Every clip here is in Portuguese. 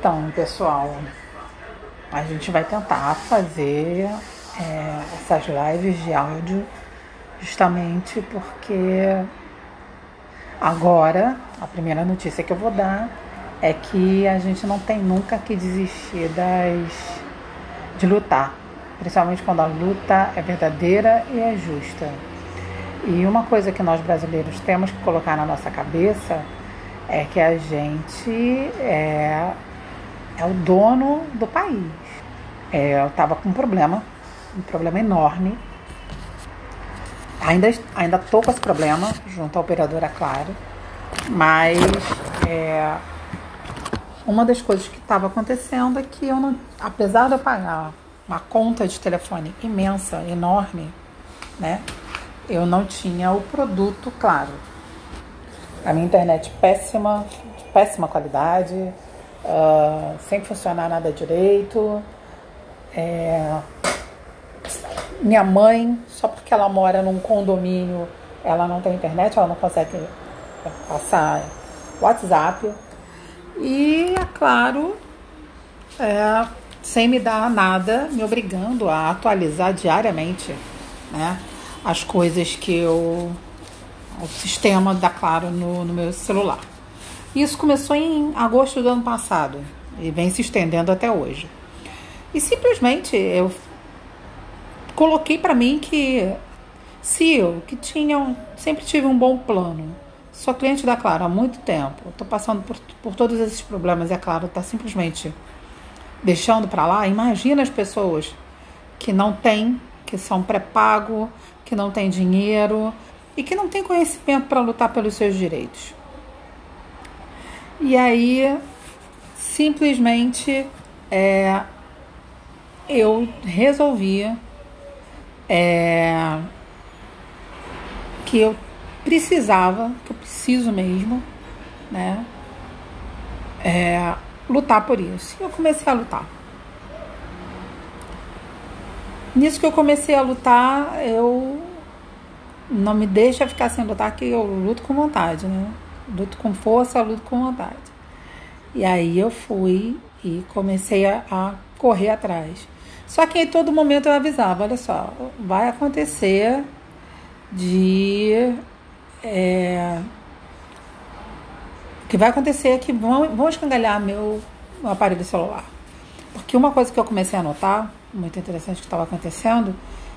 Então, pessoal, a gente vai tentar fazer é, essas lives de áudio justamente porque agora a primeira notícia que eu vou dar é que a gente não tem nunca que desistir das de lutar, principalmente quando a luta é verdadeira e é justa. E uma coisa que nós brasileiros temos que colocar na nossa cabeça é que a gente é, é o dono do país. É, eu estava com um problema, um problema enorme. Ainda ainda tô com esse problema junto à operadora Claro, mas é, uma das coisas que estava acontecendo é que eu não, apesar de eu pagar uma conta de telefone imensa, enorme, né, eu não tinha o produto claro. A minha internet péssima, péssima qualidade, uh, sem funcionar nada direito. É... Minha mãe, só porque ela mora num condomínio, ela não tem internet, ela não consegue passar WhatsApp. E, é claro, é, sem me dar nada, me obrigando a atualizar diariamente né, as coisas que eu. o sistema da Claro no, no meu celular. Isso começou em agosto do ano passado e vem se estendendo até hoje. E simplesmente eu coloquei para mim que se eu, que tinha, sempre tive um bom plano, Sou cliente da Claro há muito tempo. Estou passando por, por todos esses problemas e a Claro está simplesmente deixando para lá. Imagina as pessoas que não têm, que são pré-pago, que não têm dinheiro e que não têm conhecimento para lutar pelos seus direitos. E aí, simplesmente, é, eu resolvi é, que eu precisava, que eu preciso mesmo, né? É, lutar por isso. E eu comecei a lutar. Nisso que eu comecei a lutar, eu não me deixa ficar sem lutar, que eu luto com vontade, né? Luto com força, luto com vontade. E aí eu fui e comecei a, a correr atrás. Só que em todo momento eu avisava, olha só, vai acontecer de é, que vai acontecer é que vão, vão escangalhar meu, meu aparelho celular. Porque uma coisa que eu comecei a notar, muito interessante que estava acontecendo,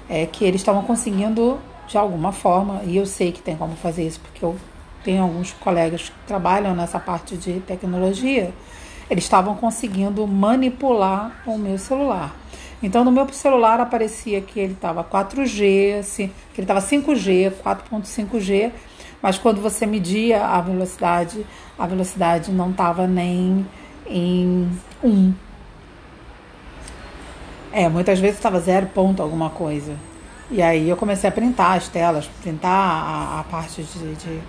é que eles estavam conseguindo, de alguma forma, e eu sei que tem como fazer isso, porque eu tenho alguns colegas que trabalham nessa parte de tecnologia, eles estavam conseguindo manipular o meu celular. Então, no meu celular aparecia que ele estava 4G, assim, que ele estava 5G, 4.5G, mas quando você media a velocidade, a velocidade não estava nem em 1. É, muitas vezes estava zero ponto alguma coisa. E aí eu comecei a printar as telas, printar a, a parte de, de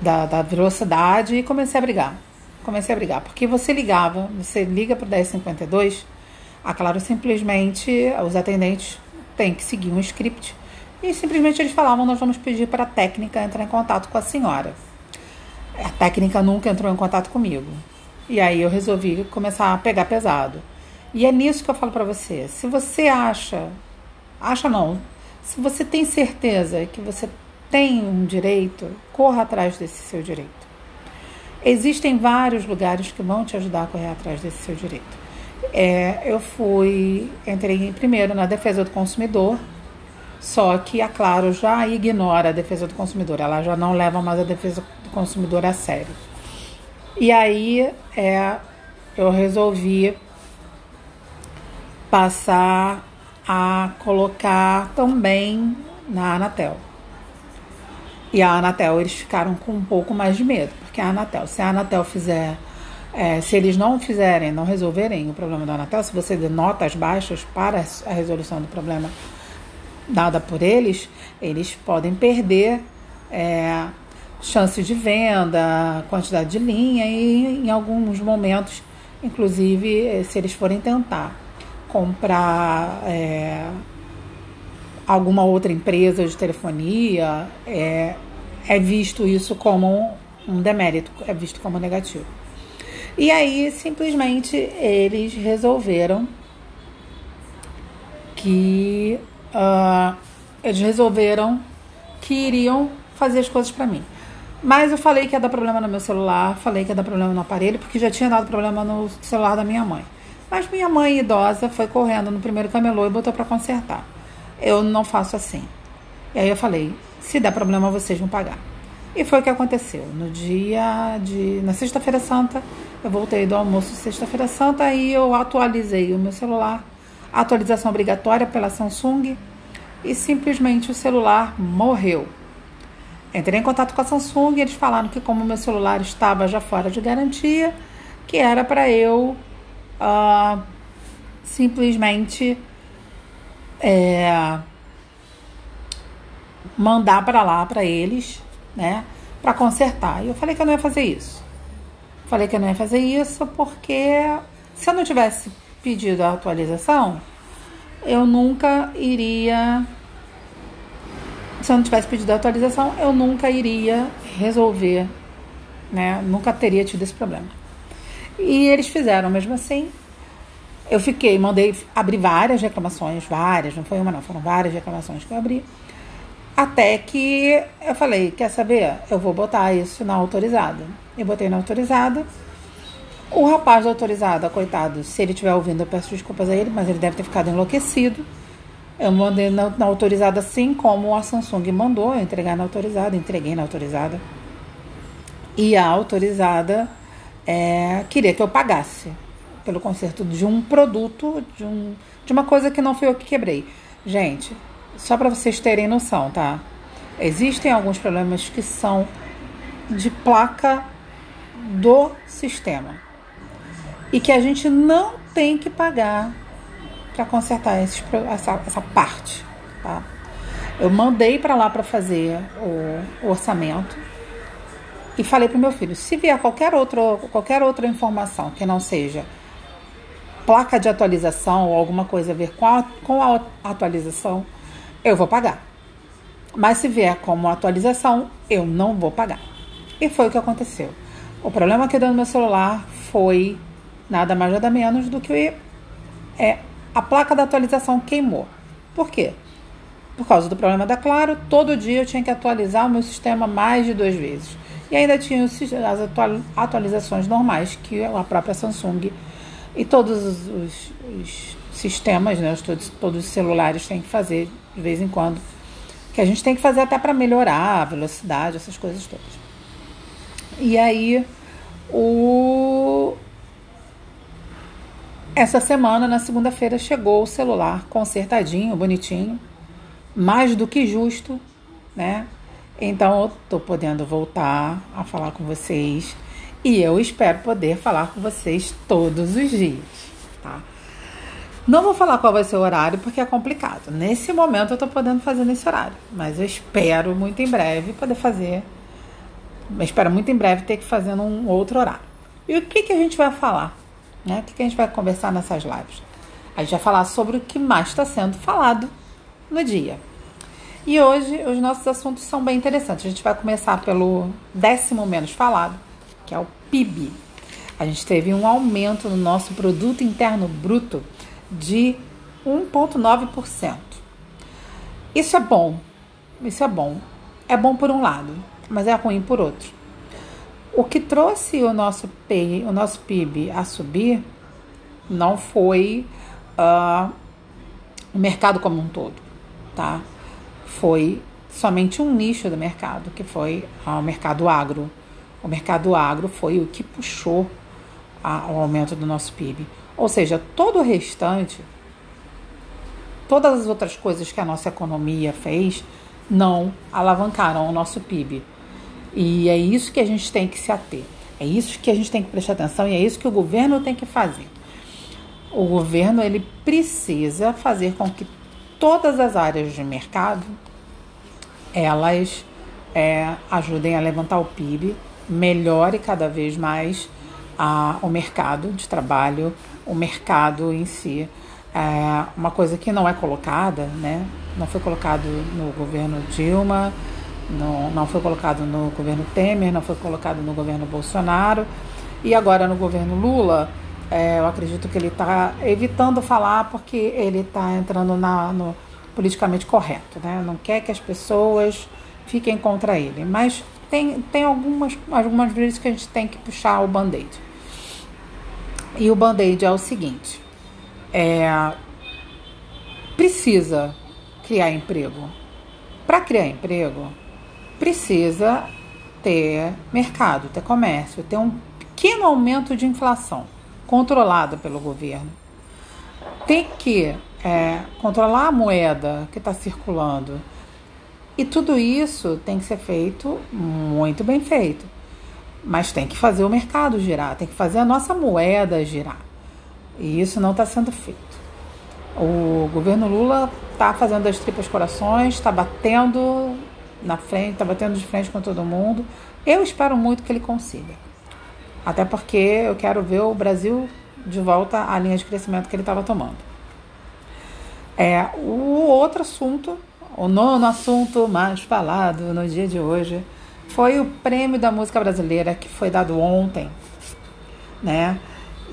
da, da, velocidade e comecei a brigar. Comecei a brigar, porque você ligava, você liga para o 1052, a Claro simplesmente, os atendentes têm que seguir um script e simplesmente eles falavam: nós vamos pedir para a técnica entrar em contato com a senhora. A técnica nunca entrou em contato comigo. E aí eu resolvi começar a pegar pesado. E é nisso que eu falo para você. Se você acha, acha não, se você tem certeza que você tem um direito, corra atrás desse seu direito. Existem vários lugares que vão te ajudar a correr atrás desse seu direito. É, eu fui, entrei primeiro na defesa do consumidor, só que a Claro já ignora a defesa do consumidor, ela já não leva mais a defesa do consumidor a sério. E aí é, eu resolvi passar a colocar também na Anatel. E a Anatel, eles ficaram com um pouco mais de medo, porque a Anatel, se a Anatel fizer, é, se eles não fizerem, não resolverem o problema da Anatel, se você der notas baixas para a resolução do problema dada por eles, eles podem perder é, chance de venda, quantidade de linha e em alguns momentos, inclusive, se eles forem tentar comprar é, alguma outra empresa de telefonia, é, é visto isso como um demérito, é visto como negativo. E aí, simplesmente, eles resolveram que. Uh, eles resolveram que iriam fazer as coisas para mim. Mas eu falei que ia dar problema no meu celular, falei que ia dar problema no aparelho, porque já tinha dado problema no celular da minha mãe. Mas minha mãe idosa foi correndo no primeiro camelô e botou para consertar. Eu não faço assim. E aí eu falei: se der problema, vocês vão pagar. E foi o que aconteceu. No dia de. Na Sexta-feira Santa, eu voltei do almoço Sexta-feira Santa e eu atualizei o meu celular. Atualização obrigatória pela Samsung. E simplesmente o celular morreu. Entrei em contato com a Samsung e eles falaram que, como meu celular estava já fora de garantia, que era para eu uh, simplesmente é, mandar para lá para eles, né, para consertar. E eu falei que eu não ia fazer isso. Falei que eu não ia fazer isso porque se eu não tivesse pedido a atualização, eu nunca iria. Se eu não tivesse pedido a atualização, eu nunca iria resolver, né? Nunca teria tido esse problema. E eles fizeram mesmo assim. Eu fiquei, mandei abrir várias reclamações, várias, não foi uma não, foram várias reclamações que eu abri. Até que eu falei, quer saber? Eu vou botar isso na autorizada. Eu botei na autorizada. O rapaz da autorizada, coitado, se ele estiver ouvindo, eu peço desculpas a ele, mas ele deve ter ficado enlouquecido. Eu mandei na, na autorizada assim como a Samsung mandou, eu entregar na autorizada, entreguei na autorizada. E a autorizada é, queria que eu pagasse pelo conserto de um produto, de, um, de uma coisa que não foi eu que quebrei. Gente, só para vocês terem noção, tá? Existem alguns problemas que são de placa do sistema e que a gente não tem que pagar para consertar essa, essa parte, tá? Eu mandei para lá para fazer o, o orçamento e falei para meu filho: se vier qualquer, outro, qualquer outra informação que não seja placa de atualização ou alguma coisa a ver com a, com a atualização, eu vou pagar. Mas se vier como atualização, eu não vou pagar. E foi o que aconteceu. O problema que deu no meu celular foi nada mais nada menos do que é, a placa da atualização queimou. Por quê? Por causa do problema da Claro, todo dia eu tinha que atualizar o meu sistema mais de duas vezes. E ainda tinha as atualizações normais que a própria Samsung e todos os, os, os sistemas, né, todos, todos os celulares têm que fazer de vez em quando. Que a gente tem que fazer até para melhorar a velocidade, essas coisas todas. E aí, o... essa semana, na segunda-feira, chegou o celular consertadinho, bonitinho, mais do que justo, né? Então eu tô podendo voltar a falar com vocês e eu espero poder falar com vocês todos os dias, tá? Não vou falar qual vai ser o horário porque é complicado. Nesse momento eu estou podendo fazer nesse horário, mas eu espero muito em breve poder fazer. Eu espero muito em breve ter que fazer num outro horário. E o que, que a gente vai falar? Né? O que, que a gente vai conversar nessas lives? A gente vai falar sobre o que mais está sendo falado no dia. E hoje os nossos assuntos são bem interessantes. A gente vai começar pelo décimo menos falado, que é o PIB. A gente teve um aumento no nosso produto interno bruto de 1,9%. Isso é bom, isso é bom. É bom por um lado, mas é ruim por outro. O que trouxe o nosso PIB, o nosso PIB a subir não foi uh, o mercado como um todo, tá? Foi somente um nicho do mercado, que foi uh, o mercado agro. O mercado agro foi o que puxou a, o aumento do nosso PIB. Ou seja, todo o restante, todas as outras coisas que a nossa economia fez, não alavancaram o nosso PIB. E é isso que a gente tem que se ater. É isso que a gente tem que prestar atenção e é isso que o governo tem que fazer. O governo ele precisa fazer com que todas as áreas de mercado elas é, ajudem a levantar o PIB, melhore cada vez mais a, o mercado de trabalho, o mercado em si. É uma coisa que não é colocada, né? não foi colocado no governo Dilma, não, não foi colocado no governo Temer, não foi colocado no governo Bolsonaro, E agora no governo Lula, é, eu acredito que ele está evitando falar porque ele está entrando na, no politicamente correto, né? Não quer que as pessoas fiquem contra ele. Mas tem, tem algumas, algumas vezes que a gente tem que puxar o band-aid. E o band-aid é o seguinte: é, precisa criar emprego. Para criar emprego, precisa ter mercado, ter comércio, ter um pequeno aumento de inflação controlada pelo governo. Tem que é, controlar a moeda que está circulando. E tudo isso tem que ser feito muito bem feito. Mas tem que fazer o mercado girar, tem que fazer a nossa moeda girar. E isso não está sendo feito. O governo Lula está fazendo as tripas corações, está batendo na frente, está batendo de frente com todo mundo. Eu espero muito que ele consiga. Até porque eu quero ver o Brasil de volta à linha de crescimento que ele estava tomando. É, o outro assunto, o nono assunto mais falado no dia de hoje, foi o prêmio da música brasileira que foi dado ontem, né?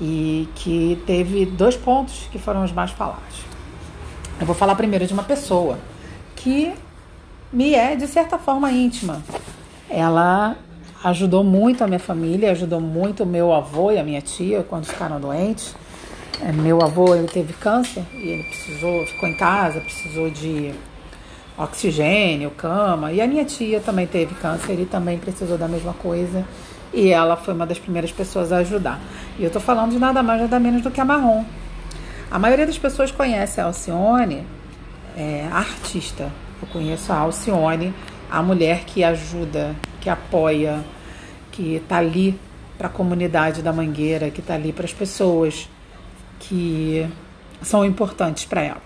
e que teve dois pontos que foram os mais falados. Eu vou falar primeiro de uma pessoa que me é, de certa forma, íntima. Ela ajudou muito a minha família, ajudou muito meu avô e a minha tia quando ficaram doentes. É, meu avô ele teve câncer e ele precisou, ficou em casa, precisou de oxigênio, cama. E a minha tia também teve câncer e também precisou da mesma coisa e ela foi uma das primeiras pessoas a ajudar. E eu estou falando de nada mais nada menos do que a Marrom. A maioria das pessoas conhece a Alcione, é, a artista. Eu conheço a Alcione, a mulher que ajuda, que apoia, que está ali para a comunidade da Mangueira, que está ali para as pessoas que são importantes para ela.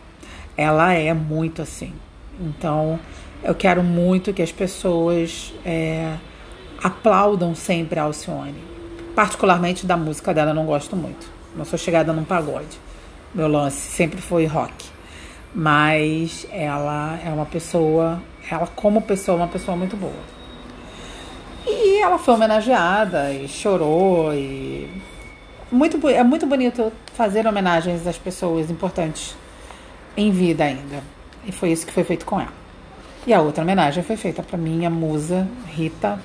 Ela é muito assim. Então, eu quero muito que as pessoas é, aplaudam sempre a Alcione. Particularmente da música dela, eu não gosto muito. Não sou chegada num pagode. Meu lance sempre foi rock. Mas ela é uma pessoa, ela como pessoa, é uma pessoa muito boa. E ela foi homenageada e chorou e muito é muito bonito fazer homenagens às pessoas importantes em vida ainda. E foi isso que foi feito com ela. E a outra homenagem foi feita para minha musa Rita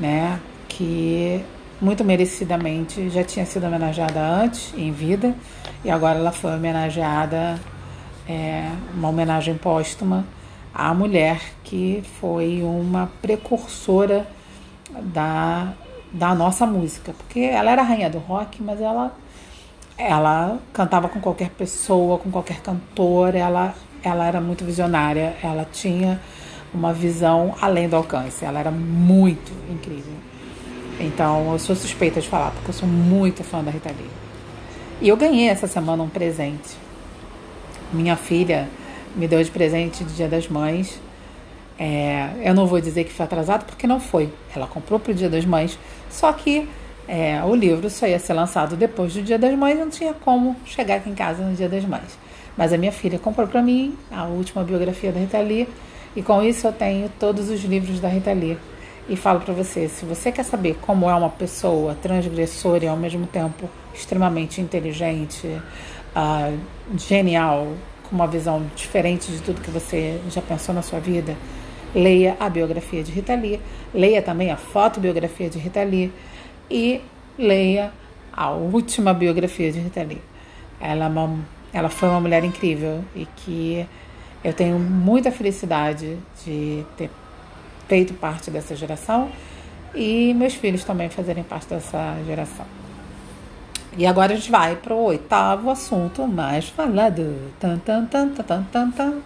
né, que muito merecidamente já tinha sido homenageada antes, em vida, e agora ela foi homenageada, é, uma homenagem póstuma à mulher que foi uma precursora da, da nossa música, porque ela era rainha do rock, mas ela ela cantava com qualquer pessoa, com qualquer cantor, ela, ela era muito visionária, ela tinha uma visão além do alcance. Ela era muito incrível. Então eu sou suspeita de falar, porque eu sou muito fã da Rita Lee. E eu ganhei essa semana um presente. Minha filha me deu de presente de Dia das Mães. É, eu não vou dizer que foi atrasado, porque não foi. Ela comprou para o Dia das Mães, só que é, o livro só ia ser lançado depois do Dia das Mães, não tinha como chegar aqui em casa no Dia das Mães. Mas a minha filha comprou para mim a última biografia da Rita Lee e com isso eu tenho todos os livros da Rita Lee. E falo para você, se você quer saber como é uma pessoa transgressora e ao mesmo tempo extremamente inteligente, uh, genial, com uma visão diferente de tudo que você já pensou na sua vida, leia a biografia de Rita Lee, leia também a fotobiografia de Rita Lee e leia a última biografia de Rita Lee. Ela, é uma, ela foi uma mulher incrível e que eu tenho muita felicidade de ter feito parte dessa geração e meus filhos também fazerem parte dessa geração. E agora a gente vai para o oitavo assunto mais falado. Tan, tan, tan, tan, tan, tan, tan,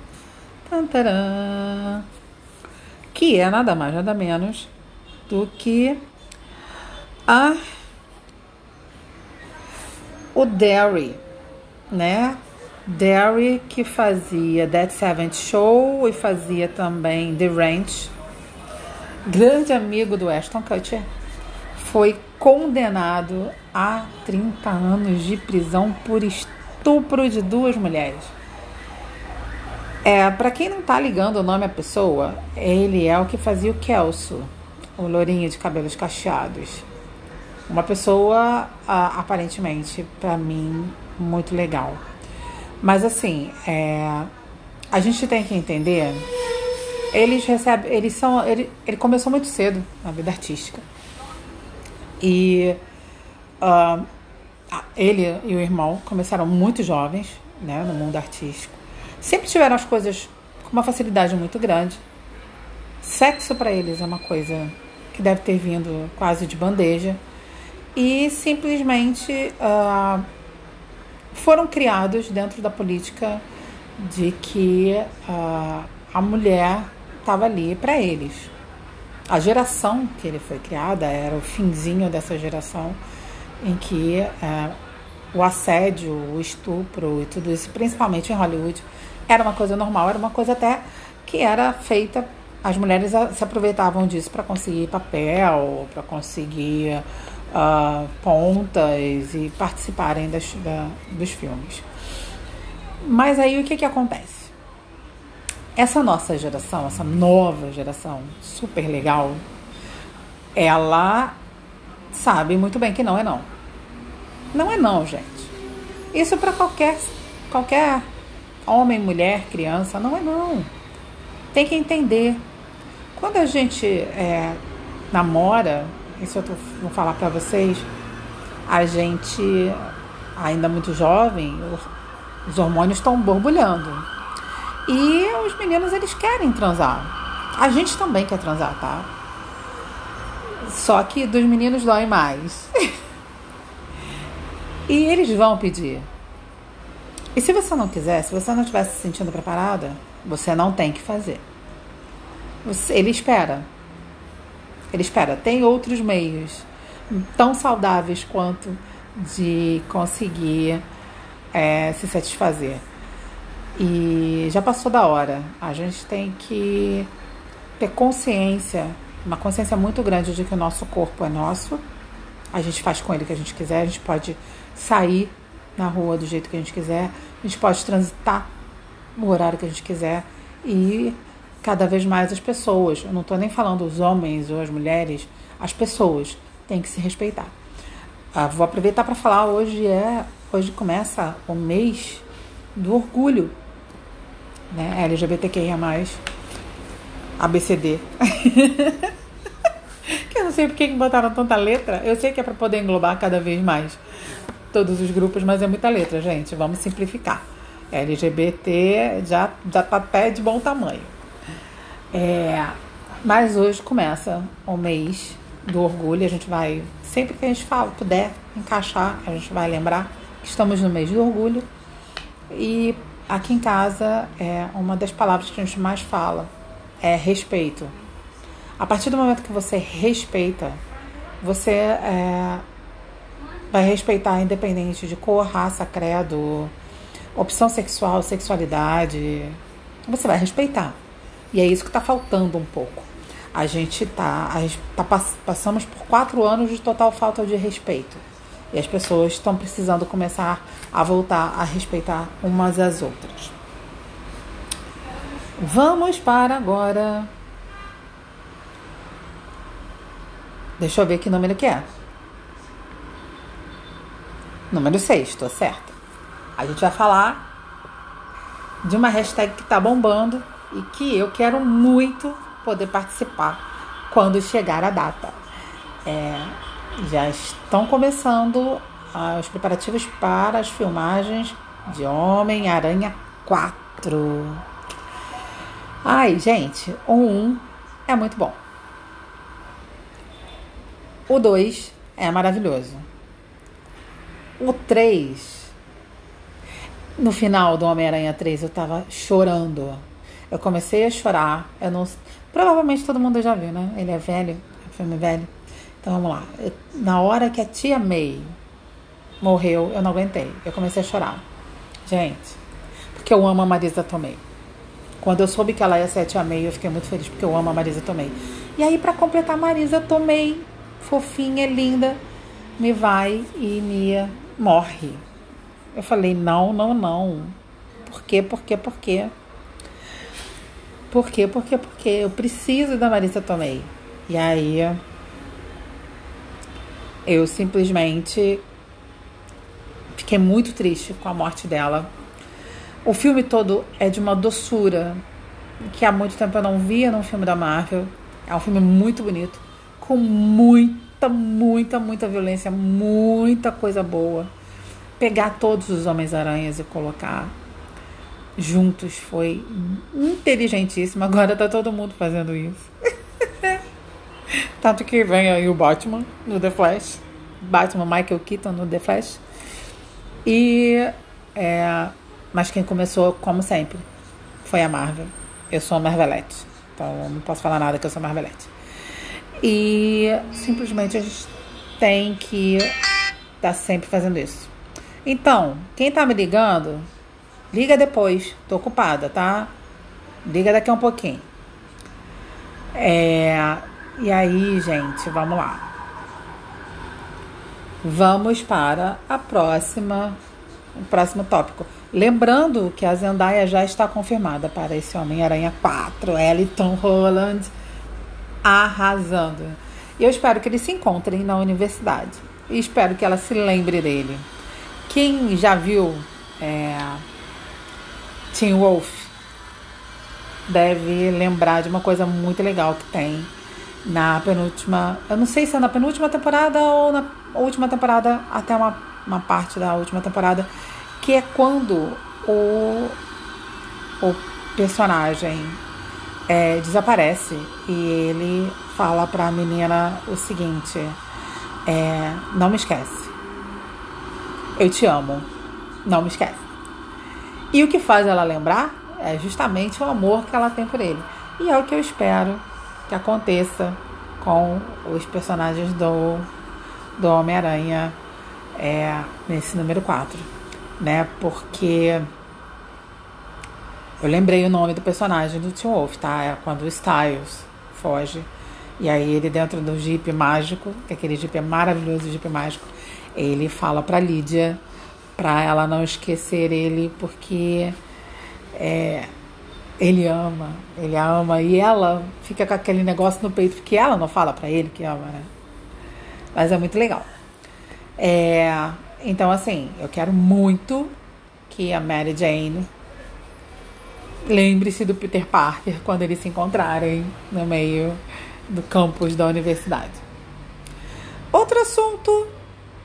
tan, taran, que é nada mais, nada menos do que a o Derry, né? Derry, que fazia Dead Seventh Show e fazia também The Ranch, grande amigo do Ashton Kutcher, foi condenado a 30 anos de prisão por estupro de duas mulheres. É, para quem não tá ligando o nome à pessoa, ele é o que fazia o Kelso, o lourinho de cabelos cacheados. Uma pessoa, aparentemente, para mim, muito legal. Mas assim, é, a gente tem que entender. Eles recebem. Eles são. Ele, ele começou muito cedo na vida artística. E uh, ele e o irmão começaram muito jovens né, no mundo artístico. Sempre tiveram as coisas com uma facilidade muito grande. Sexo para eles é uma coisa que deve ter vindo quase de bandeja. E simplesmente uh, foram criados dentro da política de que uh, a mulher estava ali para eles. A geração que ele foi criada era o finzinho dessa geração em que uh, o assédio, o estupro e tudo isso, principalmente em Hollywood, era uma coisa normal, era uma coisa até que era feita. As mulheres se aproveitavam disso para conseguir papel, para conseguir uh, pontas e participarem das, da, dos filmes. Mas aí o que, que acontece? Essa nossa geração, essa nova geração super legal, ela sabe muito bem que não é não. Não é não, gente. Isso para qualquer qualquer homem, mulher, criança, não é não. Tem que entender. Quando a gente é, namora, isso eu vou falar para vocês, a gente ainda muito jovem, os hormônios estão borbulhando. E os meninos eles querem transar. A gente também quer transar, tá? Só que dos meninos dói mais. E eles vão pedir. E se você não quiser, se você não estiver se sentindo preparada, você não tem que fazer. Você, ele espera. Ele espera. Tem outros meios tão saudáveis quanto de conseguir é, se satisfazer. E já passou da hora. A gente tem que ter consciência, uma consciência muito grande de que o nosso corpo é nosso. A gente faz com ele o que a gente quiser, a gente pode sair na rua do jeito que a gente quiser, a gente pode transitar no horário que a gente quiser e cada vez mais as pessoas, eu não estou nem falando os homens ou as mulheres, as pessoas têm que se respeitar. Ah, vou aproveitar para falar hoje é hoje começa o mês do orgulho, né? LGBTQIA+, ABCD. que eu não sei por que botaram tanta letra. Eu sei que é para poder englobar cada vez mais todos os grupos, mas é muita letra, gente. Vamos simplificar. LGBT já já tá até de bom tamanho. É, mas hoje começa o mês do orgulho. A gente vai sempre que a gente fala, puder encaixar, a gente vai lembrar que estamos no mês do orgulho. E aqui em casa é uma das palavras que a gente mais fala é respeito. A partir do momento que você respeita, você é, vai respeitar independente de cor, raça, credo, opção sexual, sexualidade. Você vai respeitar. E é isso que está faltando um pouco. A gente tá, tá passamos por quatro anos de total falta de respeito. E as pessoas estão precisando começar a voltar a respeitar umas às outras. Vamos para agora. Deixa eu ver que número que é. Número 6, estou certa. A gente vai falar de uma hashtag que está bombando e que eu quero muito poder participar quando chegar a data. É, já estão começando ah, os preparativos para as filmagens de Homem-Aranha 4. Ai, gente, o 1 é muito bom. O 2 é maravilhoso. O 3. No final do Homem-Aranha 3, eu tava chorando. Eu comecei a chorar. Eu não. Provavelmente todo mundo já viu, né? Ele é velho, é filme velho. Então vamos lá. Eu, na hora que a tia May morreu, eu não aguentei. Eu comecei a chorar. Gente, porque eu amo a Marisa Tomei. Quando eu soube que ela ia ser a tia May, eu fiquei muito feliz porque eu amo a Marisa Tomei. E aí, para completar, Marisa Tomei, fofinha, linda, me vai e me morre. Eu falei, não, não, não. Por quê, por quê, por quê? Por quê, por quê, por quê? Eu preciso da Marisa Tomei. E aí Eu simplesmente fiquei muito triste com a morte dela. O filme todo é de uma doçura que há muito tempo eu não via num filme da Marvel. É um filme muito bonito, com muita, muita, muita violência, muita coisa boa. Pegar todos os Homens-Aranhas e colocar juntos foi inteligentíssimo. Agora tá todo mundo fazendo isso. Tanto que vem aí o Batman no The Flash. Batman Michael Keaton no The Flash. E. É, mas quem começou, como sempre, foi a Marvel. Eu sou a Marvelette. Então não posso falar nada que eu sou Marvelette. E simplesmente a gente tem que estar tá sempre fazendo isso. Então, quem tá me ligando, liga depois. Tô ocupada, tá? Liga daqui a um pouquinho. É, e aí, gente, vamos lá. Vamos para a próxima, o próximo tópico. Lembrando que a Zendaya já está confirmada para esse Homem-Aranha 4, Elton Holland arrasando. E eu espero que eles se encontrem na universidade. E espero que ela se lembre dele. Quem já viu é, Teen Wolf deve lembrar de uma coisa muito legal que tem na penúltima. Eu não sei se é na penúltima temporada ou na última temporada, até uma, uma parte da última temporada, que é quando o, o personagem é, desaparece e ele fala pra menina o seguinte: é, Não me esquece. Eu te amo. Não me esquece. E o que faz ela lembrar é justamente o amor que ela tem por ele. E é o que eu espero que aconteça com os personagens do, do Homem-Aranha é, nesse número 4. Né? Porque eu lembrei o nome do personagem do Tim Wolf, tá? É quando o Styles foge. E aí ele dentro do Jeep mágico, que aquele Jeep é maravilhoso, Jeep mágico, ele fala pra Lídia pra ela não esquecer ele, porque é, ele ama, ele ama. E ela fica com aquele negócio no peito, porque ela não fala para ele que ama, né? Mas é muito legal. É, então, assim, eu quero muito que a Mary Jane lembre-se do Peter Parker quando eles se encontrarem no meio do campus da universidade. Outro assunto,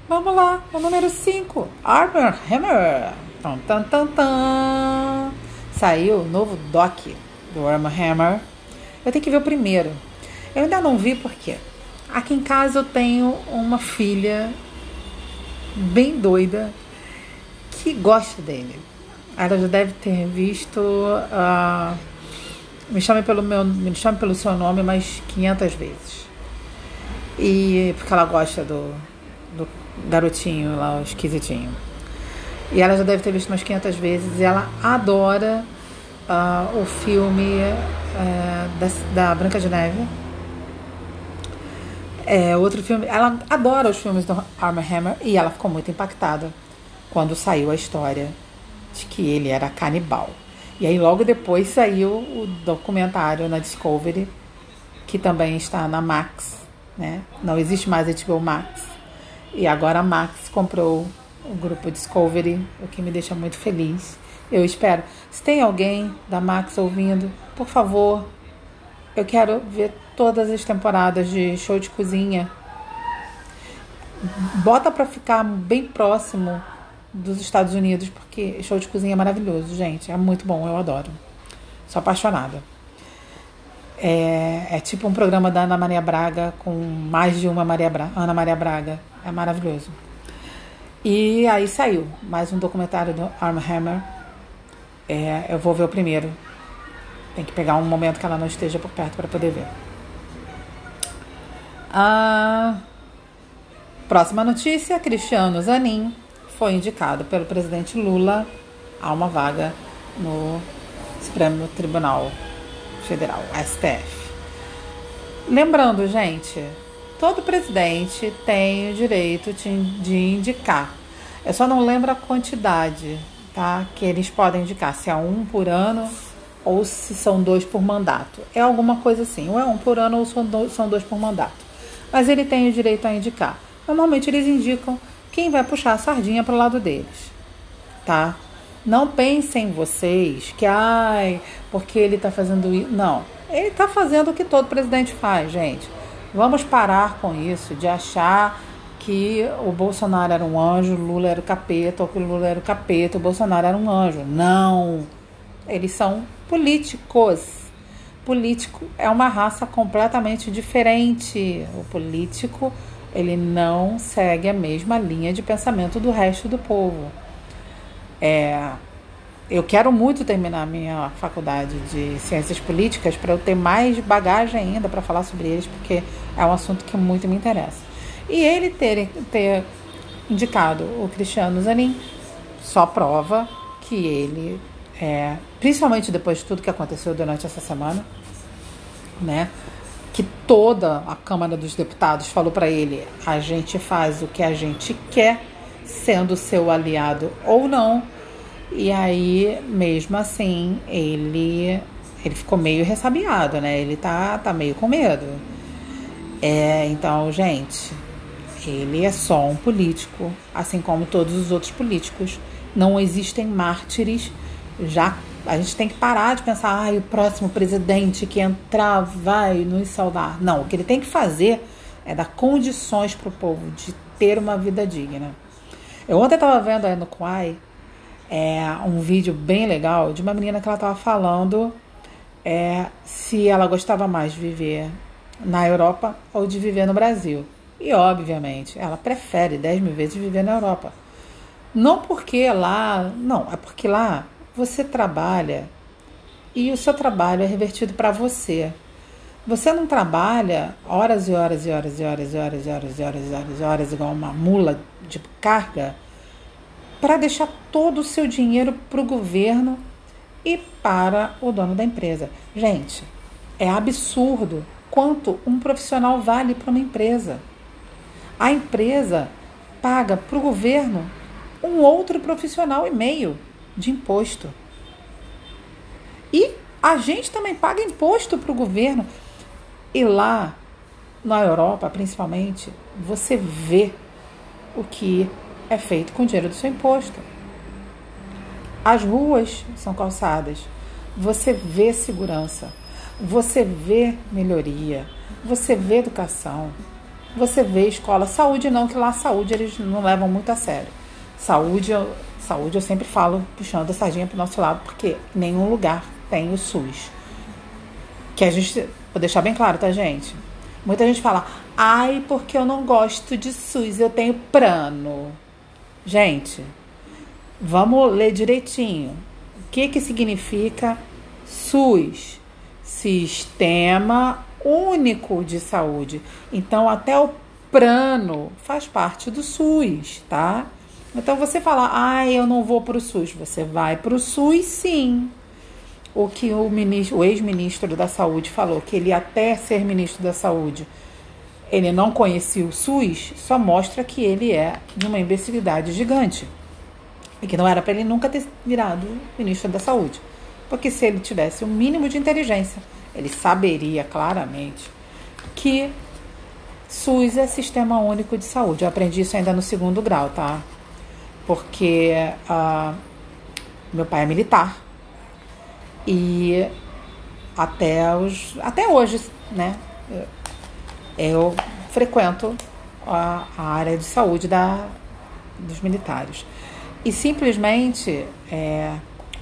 vamos lá, o número 5, Armor Hammer. Tan, tan, tan, tan saiu o novo doc do Armor Hammer. Eu tenho que ver o primeiro. Eu ainda não vi porque aqui em casa eu tenho uma filha bem doida que gosta dele. Ela já deve ter visto. Uh, me chame pelo meu, me chame pelo seu nome mais 500 vezes. E porque ela gosta do, do garotinho lá, o esquisitinho. E ela já deve ter visto umas 500 vezes e ela adora uh, o filme uh, da, da, Branca de Neve. É, outro filme. Ela adora os filmes do Armor Hammer e ela ficou muito impactada quando saiu a história de que ele era canibal. E aí logo depois saiu o documentário na Discovery, que também está na Max, né? Não existe mais HBO Max. E agora a Max comprou o grupo Discovery, o que me deixa muito feliz. Eu espero. Se tem alguém da Max ouvindo, por favor, eu quero ver todas as temporadas de show de cozinha. Bota para ficar bem próximo dos Estados Unidos, porque show de cozinha é maravilhoso, gente. É muito bom, eu adoro. Sou apaixonada. É, é tipo um programa da Ana Maria Braga com mais de uma Maria Bra Ana Maria Braga. É maravilhoso. E aí saiu mais um documentário do Arm Hammer. É, eu vou ver o primeiro. Tem que pegar um momento que ela não esteja por perto para poder ver. A próxima notícia: Cristiano Zanin foi indicado pelo presidente Lula a uma vaga no Supremo Tribunal Federal, STF. Lembrando, gente, Todo presidente tem o direito de indicar. Eu só não lembro a quantidade, tá? Que eles podem indicar, se é um por ano ou se são dois por mandato. É alguma coisa assim, ou é um por ano ou são dois, por mandato. Mas ele tem o direito a indicar. normalmente eles indicam quem vai puxar a sardinha para o lado deles, tá? Não pensem vocês que, ai, porque ele está fazendo isso. Não, ele está fazendo o que todo presidente faz, gente. Vamos parar com isso de achar que o Bolsonaro era um anjo, Lula era o capeta, ou que o Lula era o capeta, o Bolsonaro era um anjo. Não. Eles são políticos. Político é uma raça completamente diferente. O político, ele não segue a mesma linha de pensamento do resto do povo. É, eu quero muito terminar minha faculdade de ciências políticas para eu ter mais bagagem ainda para falar sobre eles, porque é um assunto que muito me interessa. E ele ter, ter indicado o Cristiano Zanin só prova que ele, é, principalmente depois de tudo que aconteceu durante essa semana, né? Que toda a Câmara dos Deputados falou para ele: a gente faz o que a gente quer, sendo seu aliado ou não. E aí, mesmo assim, ele ele ficou meio ressabiado, né? Ele tá, tá meio com medo. É, então, gente, ele é só um político, assim como todos os outros políticos. Não existem mártires. Já a gente tem que parar de pensar, ah, o próximo presidente que entrar vai nos salvar. Não, o que ele tem que fazer é dar condições para o povo de ter uma vida digna. Eu ontem estava vendo aí no Quai é, um vídeo bem legal de uma menina que ela estava falando é, se ela gostava mais de viver na Europa ou de viver no Brasil. E, obviamente, ela prefere 10 mil vezes viver na Europa. Não porque lá. Não, é porque lá você trabalha e o seu trabalho é revertido para você. Você não trabalha horas e horas e horas e horas e horas e horas e horas e horas, e horas igual uma mula de carga para deixar todo o seu dinheiro para o governo e para o dono da empresa. Gente, é absurdo quanto um profissional vale para uma empresa. A empresa paga para o governo um outro profissional e meio de imposto. E a gente também paga imposto para o governo. E lá, na Europa principalmente, você vê o que é feito com o dinheiro do seu imposto. As ruas são calçadas. Você vê segurança. Você vê melhoria. Você vê educação. Você vê escola, saúde não, que lá saúde eles não levam muito a sério. Saúde, saúde eu sempre falo puxando a sardinha para o nosso lado, porque nenhum lugar tem o SUS. Que a gente, vou deixar bem claro, tá, gente? Muita gente fala, ai, porque eu não gosto de SUS, eu tenho plano. Gente, vamos ler direitinho. O que, que significa SUS? Sistema único de saúde. Então, até o plano faz parte do SUS, tá? Então, você fala, ah, eu não vou para o SUS. Você vai para o SUS, sim. O que o, o ex-ministro da Saúde falou, que ele até ser ministro da Saúde, ele não conhecia o SUS, só mostra que ele é de uma imbecilidade gigante. E que não era para ele nunca ter virado ministro da Saúde. Porque se ele tivesse o um mínimo de inteligência, ele saberia claramente que SUS é Sistema Único de Saúde. Eu aprendi isso ainda no segundo grau, tá? Porque uh, meu pai é militar e até, os, até hoje, né? Eu frequento a, a área de saúde da, dos militares. E simplesmente, é,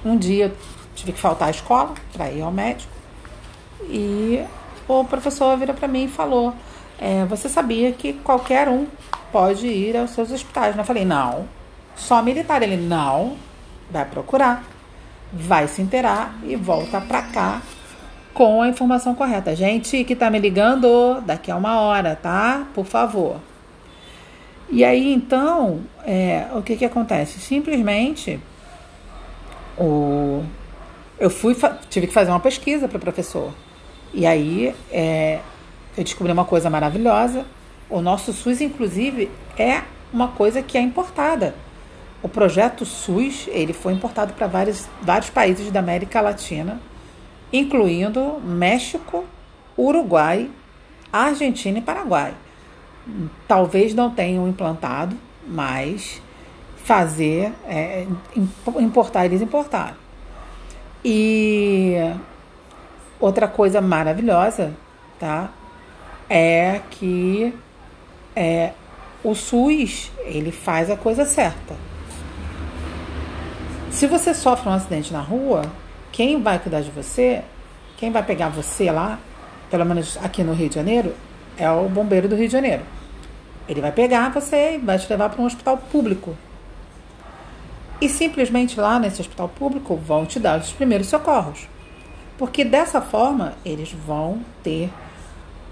um dia tive que faltar à escola para ir ao médico. E o professor virou para mim e falou: é, Você sabia que qualquer um pode ir aos seus hospitais? Eu falei: Não, só militar. Ele: Não, vai procurar, vai se inteirar e volta para cá com a informação correta. Gente que tá me ligando, daqui a uma hora, tá? Por favor. E aí então, é, o que que acontece? Simplesmente o, eu fui tive que fazer uma pesquisa para o professor. E aí é, eu descobri uma coisa maravilhosa. O nosso SUS, inclusive, é uma coisa que é importada. O projeto SUS ele foi importado para vários, vários países da América Latina, incluindo México, Uruguai, Argentina e Paraguai. talvez não tenham implantado, mas fazer, é, importar, eles importaram. E outra coisa maravilhosa, tá? É que é, o SUS ele faz a coisa certa. Se você sofre um acidente na rua, quem vai cuidar de você, quem vai pegar você lá, pelo menos aqui no Rio de Janeiro, é o bombeiro do Rio de Janeiro. Ele vai pegar você e vai te levar para um hospital público. E simplesmente lá nesse hospital público vão te dar os primeiros socorros. Porque dessa forma eles vão ter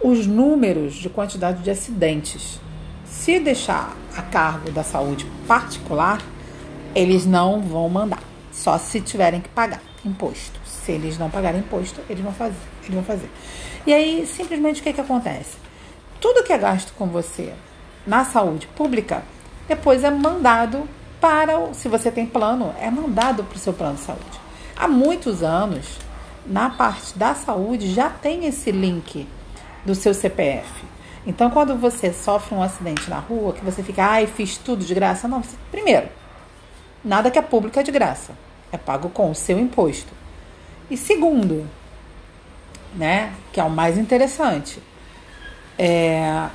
os números de quantidade de acidentes. Se deixar a cargo da saúde particular, eles não vão mandar, só se tiverem que pagar imposto. Se eles não pagarem imposto, eles vão fazer. Eles vão fazer. E aí, simplesmente, o que, que acontece? Tudo que é gasto com você na saúde pública, depois é mandado para, se você tem plano, é mandado para o seu plano de saúde. Há muitos anos, na parte da saúde, já tem esse link do seu CPF. Então, quando você sofre um acidente na rua, que você fica, ai, fiz tudo de graça. Não, você, primeiro, nada que é público é de graça. É pago com o seu imposto. E segundo, né, que é o mais interessante, é,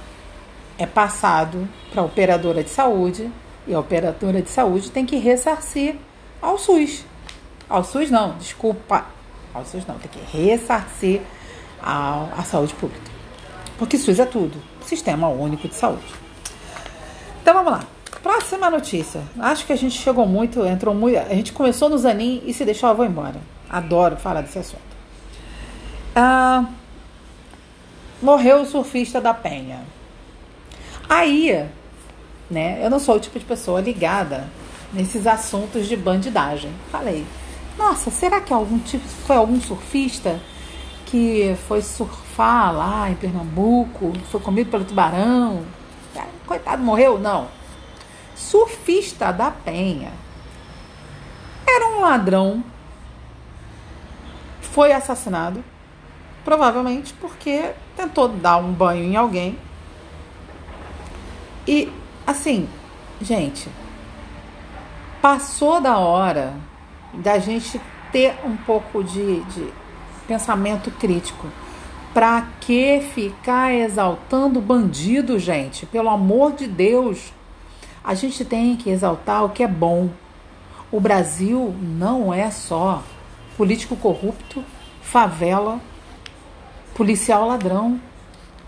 é passado para a operadora de saúde e a operadora de saúde tem que ressarcir ao SUS. Ao SUS não, desculpa. Ao SUS não, tem que ressarcir à saúde pública. Porque SUS é tudo. Sistema Único de Saúde. Então vamos lá. Próxima notícia. Acho que a gente chegou muito, entrou muito. A gente começou no Zanin e se deixou, eu vou embora. Adoro falar desse assunto. Ah, morreu o surfista da Penha. Aí, né, eu não sou o tipo de pessoa ligada nesses assuntos de bandidagem. Falei, nossa, será que algum tipo, foi algum surfista que foi surfar lá em Pernambuco, foi comido pelo tubarão? Coitado, morreu? Não. Surfista da Penha era um ladrão, foi assassinado, provavelmente porque tentou dar um banho em alguém e assim, gente, passou da hora da gente ter um pouco de, de pensamento crítico. Pra que ficar exaltando bandido, gente? Pelo amor de Deus. A gente tem que exaltar o que é bom. O Brasil não é só político corrupto, favela, policial ladrão.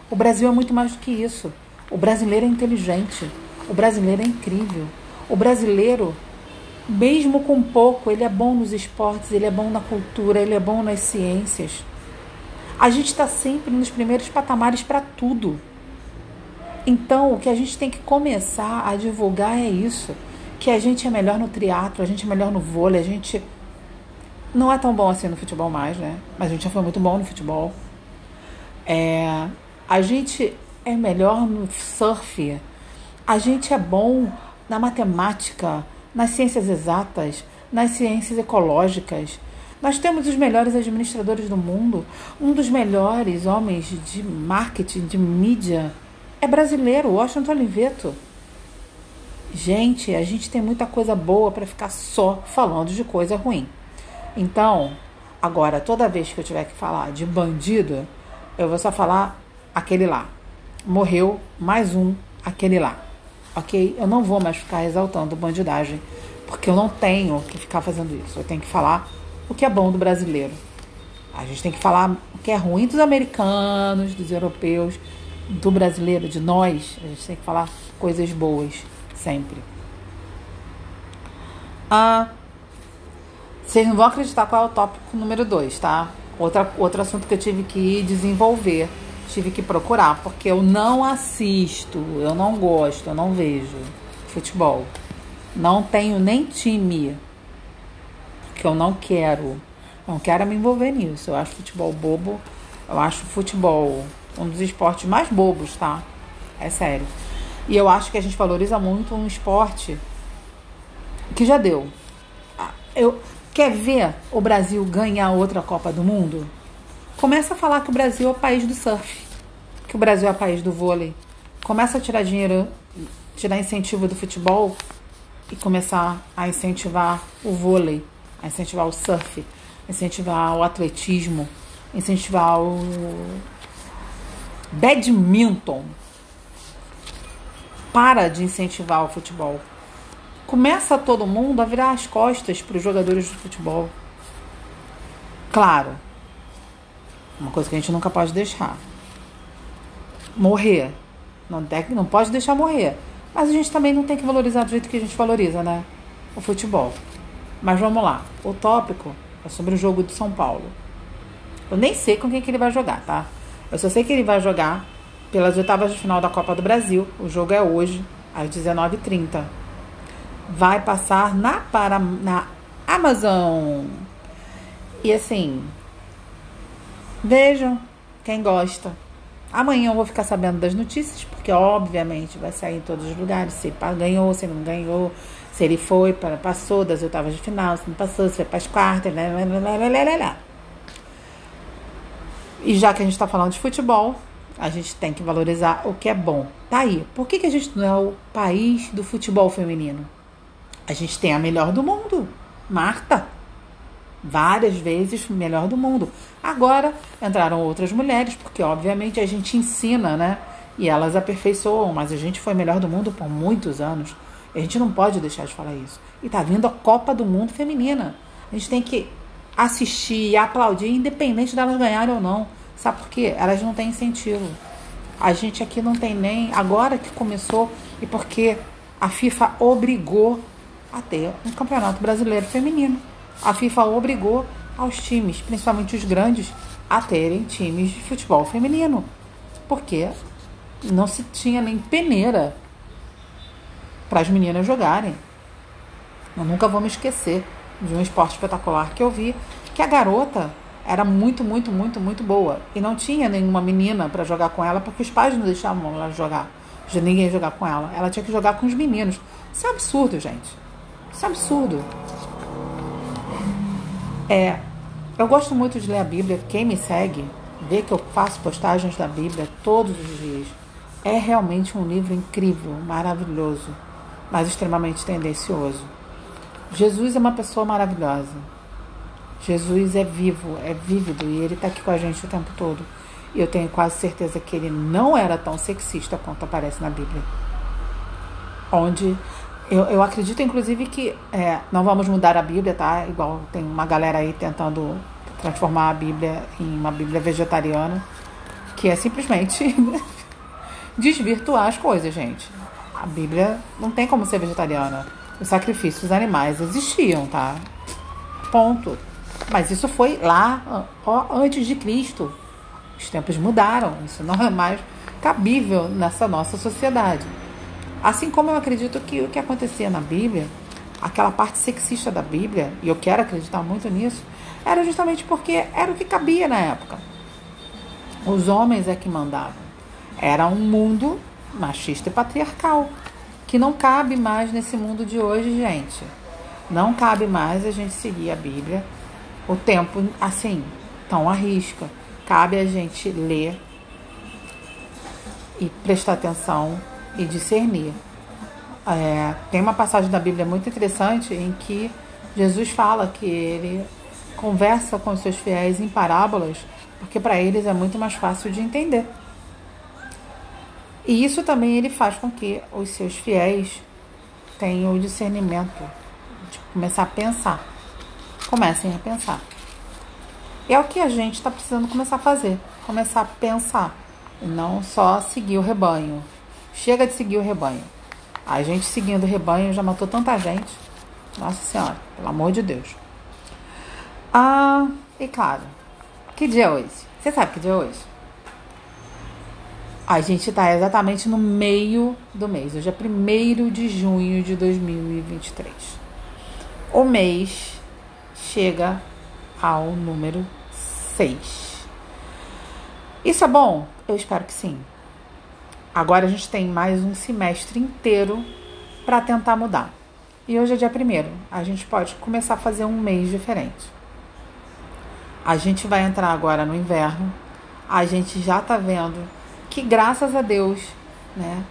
O Brasil é muito mais do que isso. O brasileiro é inteligente. O brasileiro é incrível. O brasileiro, mesmo com pouco, ele é bom nos esportes, ele é bom na cultura, ele é bom nas ciências. A gente está sempre nos primeiros patamares para tudo. Então, o que a gente tem que começar a divulgar é isso: que a gente é melhor no triatlo, a gente é melhor no vôlei, a gente não é tão bom assim no futebol mais, né? Mas a gente já foi muito bom no futebol. É, a gente é melhor no surf. A gente é bom na matemática, nas ciências exatas, nas ciências ecológicas. Nós temos os melhores administradores do mundo. Um dos melhores homens de marketing, de mídia, é brasileiro, Washington Oliveto. Gente, a gente tem muita coisa boa para ficar só falando de coisa ruim. Então, agora, toda vez que eu tiver que falar de bandido, eu vou só falar aquele lá morreu mais um, aquele lá. Ok? Eu não vou mais ficar exaltando bandidagem, porque eu não tenho que ficar fazendo isso. Eu tenho que falar o que é bom do brasileiro. A gente tem que falar o que é ruim dos americanos, dos europeus, do brasileiro, de nós. A gente tem que falar coisas boas, sempre. Ah, vocês não vão acreditar qual é o tópico número 2, tá? Outra, outro assunto que eu tive que desenvolver tive que procurar, porque eu não assisto, eu não gosto, eu não vejo futebol. Não tenho nem time, que eu não quero. Não quero me envolver nisso. Eu acho futebol bobo. Eu acho futebol um dos esportes mais bobos, tá? É sério. E eu acho que a gente valoriza muito um esporte que já deu. Ah, eu quer ver o Brasil ganhar outra Copa do Mundo? Começa a falar que o Brasil é o país do surf, que o Brasil é o país do vôlei, começa a tirar dinheiro, tirar incentivo do futebol e começar a incentivar o vôlei, a incentivar o surf, incentivar o atletismo, incentivar o badminton. Para de incentivar o futebol. Começa todo mundo a virar as costas para os jogadores de futebol. Claro, uma coisa que a gente nunca pode deixar. Morrer. Não, não pode deixar morrer. Mas a gente também não tem que valorizar do jeito que a gente valoriza, né? O futebol. Mas vamos lá. O tópico é sobre o jogo de São Paulo. Eu nem sei com quem que ele vai jogar, tá? Eu só sei que ele vai jogar pelas oitavas de final da Copa do Brasil. O jogo é hoje, às 19h30. Vai passar na, para, na Amazon. E assim, vejam quem gosta. Amanhã eu vou ficar sabendo das notícias, porque obviamente vai sair em todos os lugares se ganhou, se não ganhou, se ele foi para passou das oitavas de final, se não passou, se foi para as quartas, lá, lá, lá, lá, lá, lá. E já que a gente está falando de futebol, a gente tem que valorizar o que é bom. Tá aí. Por que, que a gente não é o país do futebol feminino? A gente tem a melhor do mundo, Marta. Várias vezes melhor do mundo. Agora entraram outras mulheres, porque obviamente a gente ensina, né? E elas aperfeiçoam, mas a gente foi melhor do mundo por muitos anos. A gente não pode deixar de falar isso. E tá vindo a Copa do Mundo Feminina. A gente tem que assistir e aplaudir, independente delas ganharem ou não. Sabe por quê? Elas não têm incentivo. A gente aqui não tem nem. Agora que começou, e porque a FIFA obrigou a ter um campeonato brasileiro feminino. A FIFA obrigou aos times, principalmente os grandes, a terem times de futebol feminino. Porque não se tinha nem peneira para as meninas jogarem. Eu nunca vou me esquecer de um esporte espetacular que eu vi, que a garota era muito, muito, muito, muito boa. E não tinha nenhuma menina para jogar com ela, porque os pais não deixavam ela jogar. De ninguém jogar com ela. Ela tinha que jogar com os meninos. Isso é absurdo, gente. Isso é absurdo. É, eu gosto muito de ler a Bíblia. Quem me segue vê que eu faço postagens da Bíblia todos os dias. É realmente um livro incrível, maravilhoso, mas extremamente tendencioso. Jesus é uma pessoa maravilhosa. Jesus é vivo, é vívido e ele está aqui com a gente o tempo todo. E eu tenho quase certeza que ele não era tão sexista quanto aparece na Bíblia. Onde eu, eu acredito, inclusive, que é, não vamos mudar a Bíblia, tá? Igual tem uma galera aí tentando transformar a Bíblia em uma Bíblia vegetariana, que é simplesmente desvirtuar as coisas, gente. A Bíblia não tem como ser vegetariana os sacrifícios animais existiam, tá? Ponto. Mas isso foi lá ó, antes de Cristo. Os tempos mudaram, isso não é mais cabível nessa nossa sociedade. Assim como eu acredito que o que acontecia na Bíblia, aquela parte sexista da Bíblia, e eu quero acreditar muito nisso, era justamente porque era o que cabia na época. Os homens é que mandavam. Era um mundo machista e patriarcal que não cabe mais nesse mundo de hoje, gente. Não cabe mais a gente seguir a Bíblia o tempo assim, tão arrisca. Cabe a gente ler e prestar atenção e discernir. É, tem uma passagem da Bíblia muito interessante em que Jesus fala que ele conversa com os seus fiéis em parábolas, porque para eles é muito mais fácil de entender. E isso também ele faz com que os seus fiéis tenham o discernimento de começar a pensar. Comecem a pensar. É o que a gente está precisando começar a fazer. Começar a pensar. E não só seguir o rebanho. Chega de seguir o rebanho. A gente seguindo o rebanho já matou tanta gente. Nossa Senhora, pelo amor de Deus. Ah, e claro, que dia é hoje? Você sabe que dia é hoje? A gente está exatamente no meio do mês, hoje é 1 de junho de 2023. O mês chega ao número 6. Isso é bom? Eu espero que sim. Agora a gente tem mais um semestre inteiro para tentar mudar. E hoje é dia 1 a gente pode começar a fazer um mês diferente. A gente vai entrar agora no inverno, a gente já está vendo que graças a Deus né?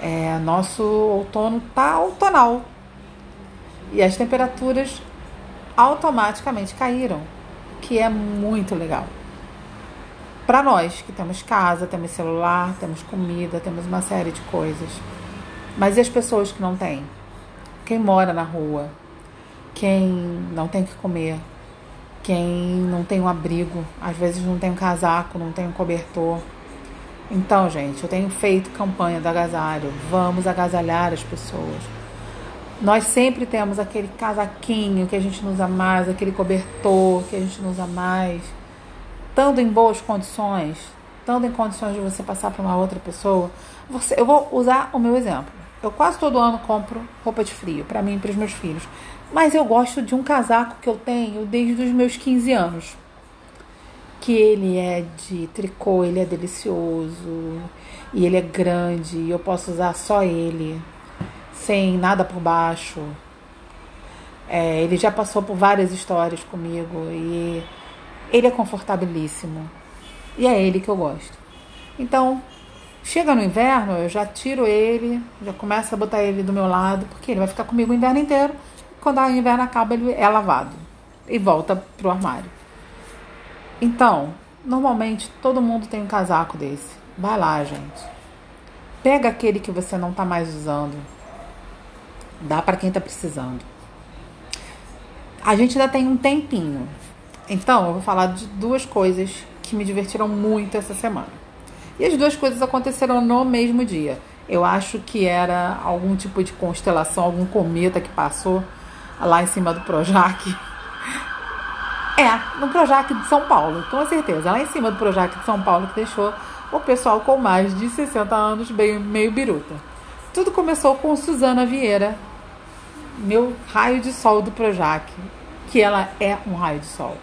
É, nosso outono tá outonal e as temperaturas automaticamente caíram, que é muito legal. Para nós que temos casa, temos celular, temos comida, temos uma série de coisas. Mas e as pessoas que não têm? Quem mora na rua? Quem não tem que comer? Quem não tem um abrigo? Às vezes não tem um casaco, não tem um cobertor. Então, gente, eu tenho feito campanha do agasalho. Vamos agasalhar as pessoas. Nós sempre temos aquele casaquinho que a gente não usa mais, aquele cobertor que a gente não usa mais, estando em boas condições, estando em condições de você passar para uma outra pessoa. Você, eu vou usar o meu exemplo. Eu quase todo ano compro roupa de frio para mim e para os meus filhos, mas eu gosto de um casaco que eu tenho desde os meus 15 anos. Que ele é de tricô, ele é delicioso e ele é grande, e eu posso usar só ele sem nada por baixo. É, ele já passou por várias histórias comigo e ele é confortabilíssimo. E é ele que eu gosto. Então, chega no inverno, eu já tiro ele, já começo a botar ele do meu lado, porque ele vai ficar comigo o inverno inteiro. Quando o inverno acaba, ele é lavado e volta pro armário. Então, normalmente todo mundo tem um casaco desse. Vai lá, gente. Pega aquele que você não está mais usando Dá para quem está precisando. A gente ainda tem um tempinho. Então, eu vou falar de duas coisas que me divertiram muito essa semana. E as duas coisas aconteceram no mesmo dia. Eu acho que era algum tipo de constelação, algum cometa que passou lá em cima do Projac. É, no Projac de São Paulo, com certeza. Lá em cima do Projac de São Paulo que deixou o pessoal com mais de 60 anos meio, meio biruta. Tudo começou com Suzana Vieira, meu raio de sol do Projac, que ela é um raio de sol.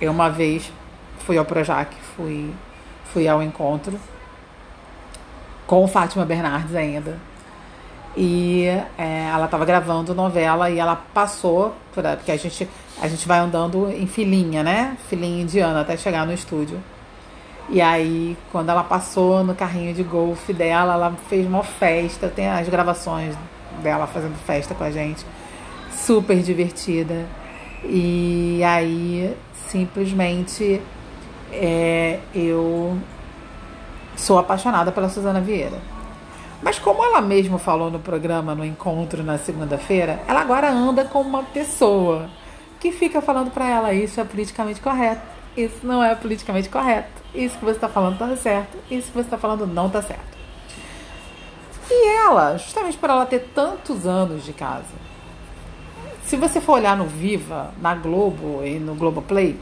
Eu uma vez fui ao Projac, fui, fui ao encontro com Fátima Bernardes ainda. E é, ela estava gravando novela e ela passou, porque a gente, a gente vai andando em filinha, né? Filinha indiana até chegar no estúdio. E aí, quando ela passou no carrinho de golfe dela, ela fez uma festa. Tem as gravações dela fazendo festa com a gente, super divertida. E aí, simplesmente, é, eu sou apaixonada pela Suzana Vieira. Mas como ela mesma falou no programa, no encontro na segunda-feira, ela agora anda com uma pessoa que fica falando para ela isso é politicamente correto, isso não é politicamente correto, isso que você está falando está certo, isso que você está falando não está certo. E ela, justamente por ela ter tantos anos de casa, se você for olhar no Viva, na Globo e no Globoplay,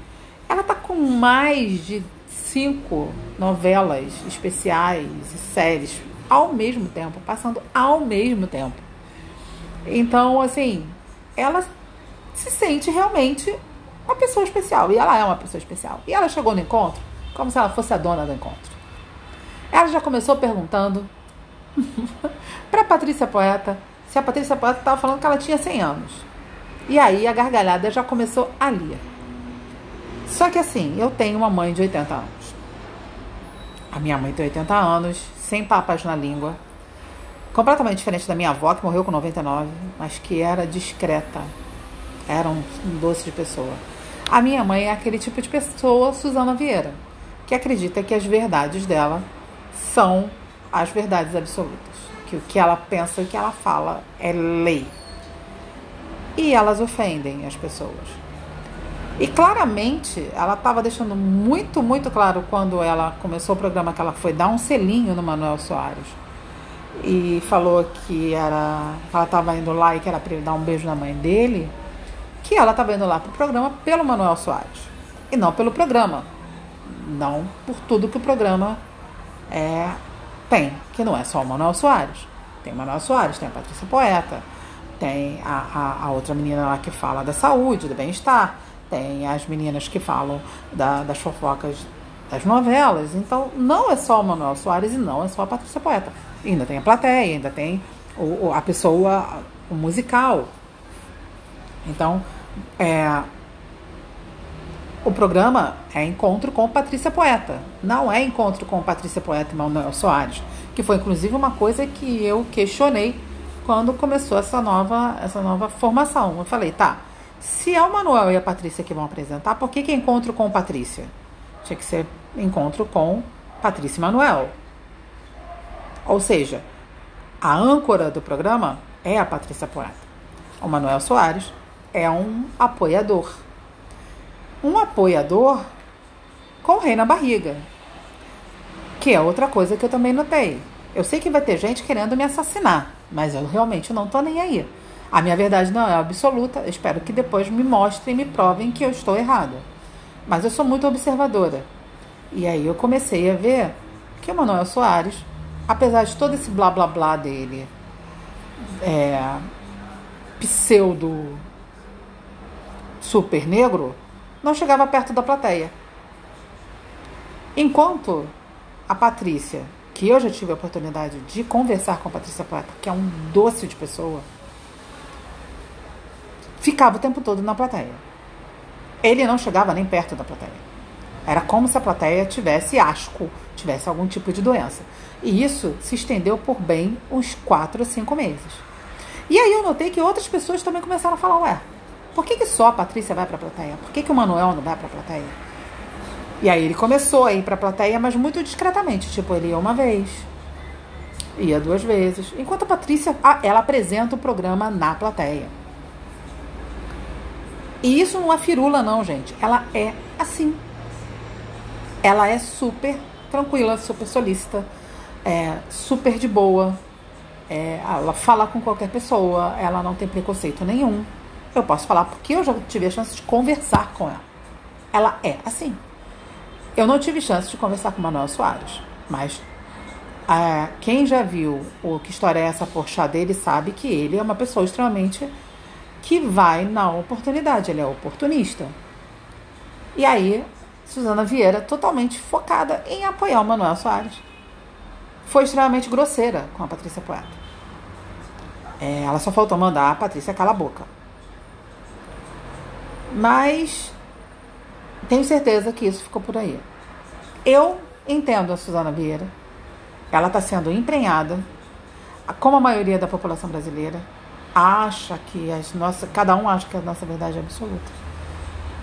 ela tá com mais de cinco novelas especiais e séries ao mesmo tempo, passando ao mesmo tempo. Então, assim, ela se sente realmente uma pessoa especial. E ela é uma pessoa especial. E ela chegou no encontro como se ela fosse a dona do encontro. Ela já começou perguntando para Patrícia Poeta, se a Patrícia Poeta estava falando que ela tinha 100 anos. E aí a gargalhada já começou ali. Só que assim, eu tenho uma mãe de 80 anos. A minha mãe tem 80 anos, sem papas na língua. Completamente diferente da minha avó, que morreu com 99, mas que era discreta. Era um doce de pessoa. A minha mãe é aquele tipo de pessoa, Suzana Vieira, que acredita que as verdades dela são as verdades absolutas. Que o que ela pensa e o que ela fala é lei. E elas ofendem as pessoas. E claramente ela estava deixando muito, muito claro quando ela começou o programa que ela foi dar um selinho no Manuel Soares. E falou que era. ela estava indo lá e que era para ele dar um beijo na mãe dele. Que ela estava indo lá para o programa pelo Manuel Soares. E não pelo programa. Não por tudo que o programa é, tem, que não é só o Manuel Soares. Tem o Manuel Soares, tem a Patrícia Poeta, tem a, a, a outra menina lá que fala da saúde, do bem-estar, tem as meninas que falam da, das fofocas das novelas. Então, não é só o Manuel Soares e não é só a Patrícia Poeta. ainda tem a plateia, ainda tem o, a pessoa, o musical. Então, é, o programa é Encontro com Patrícia Poeta. Não é Encontro com Patrícia Poeta e Manuel Soares. Que foi inclusive uma coisa que eu questionei quando começou essa nova, essa nova formação. Eu falei, tá, se é o Manuel e a Patrícia que vão apresentar, por que, que é encontro com Patrícia? Tinha que ser encontro com Patrícia e Manuel. Ou seja, a âncora do programa é a Patrícia Poeta. O Manuel Soares é um apoiador. Um apoiador com o rei na barriga. Que é outra coisa que eu também notei. Eu sei que vai ter gente querendo me assassinar, mas eu realmente não tô nem aí. A minha verdade não é absoluta. Eu espero que depois me mostrem e me provem que eu estou errada. Mas eu sou muito observadora. E aí eu comecei a ver que o Manuel Soares, apesar de todo esse blá blá blá dele, é, pseudo super negro, não chegava perto da plateia. Enquanto a Patrícia, que eu já tive a oportunidade de conversar com a Patrícia Poeta, que é um doce de pessoa, ficava o tempo todo na plateia. Ele não chegava nem perto da plateia. Era como se a plateia tivesse asco, tivesse algum tipo de doença. E isso se estendeu por bem uns quatro a cinco meses. E aí eu notei que outras pessoas também começaram a falar, ué, por que, que só a Patrícia vai para a plateia? Por que, que o Manuel não vai para a plateia? E aí ele começou a ir para a plateia, mas muito discretamente. Tipo, ele ia uma vez, ia duas vezes. Enquanto a Patrícia, ela apresenta o programa na plateia. E isso não é firula, não, gente. Ela é assim. Ela é super tranquila, super solícita, é, super de boa. É, ela fala com qualquer pessoa, ela não tem preconceito nenhum. Eu posso falar porque eu já tive a chance de conversar com ela. Ela é assim. Eu não tive chance de conversar com Manuel Soares, mas é, quem já viu o que história é essa por chá dele sabe que ele é uma pessoa extremamente que vai na oportunidade, ele é oportunista. E aí, Suzana Vieira, totalmente focada em apoiar o Manuel Soares, foi extremamente grosseira com a Patrícia Poeta. É, ela só faltou mandar a Patrícia calar a boca. Mas tenho certeza que isso ficou por aí. Eu entendo a Suzana Vieira. Ela está sendo emprenhada, como a maioria da população brasileira acha que as nossas, cada um acha que a nossa verdade é absoluta.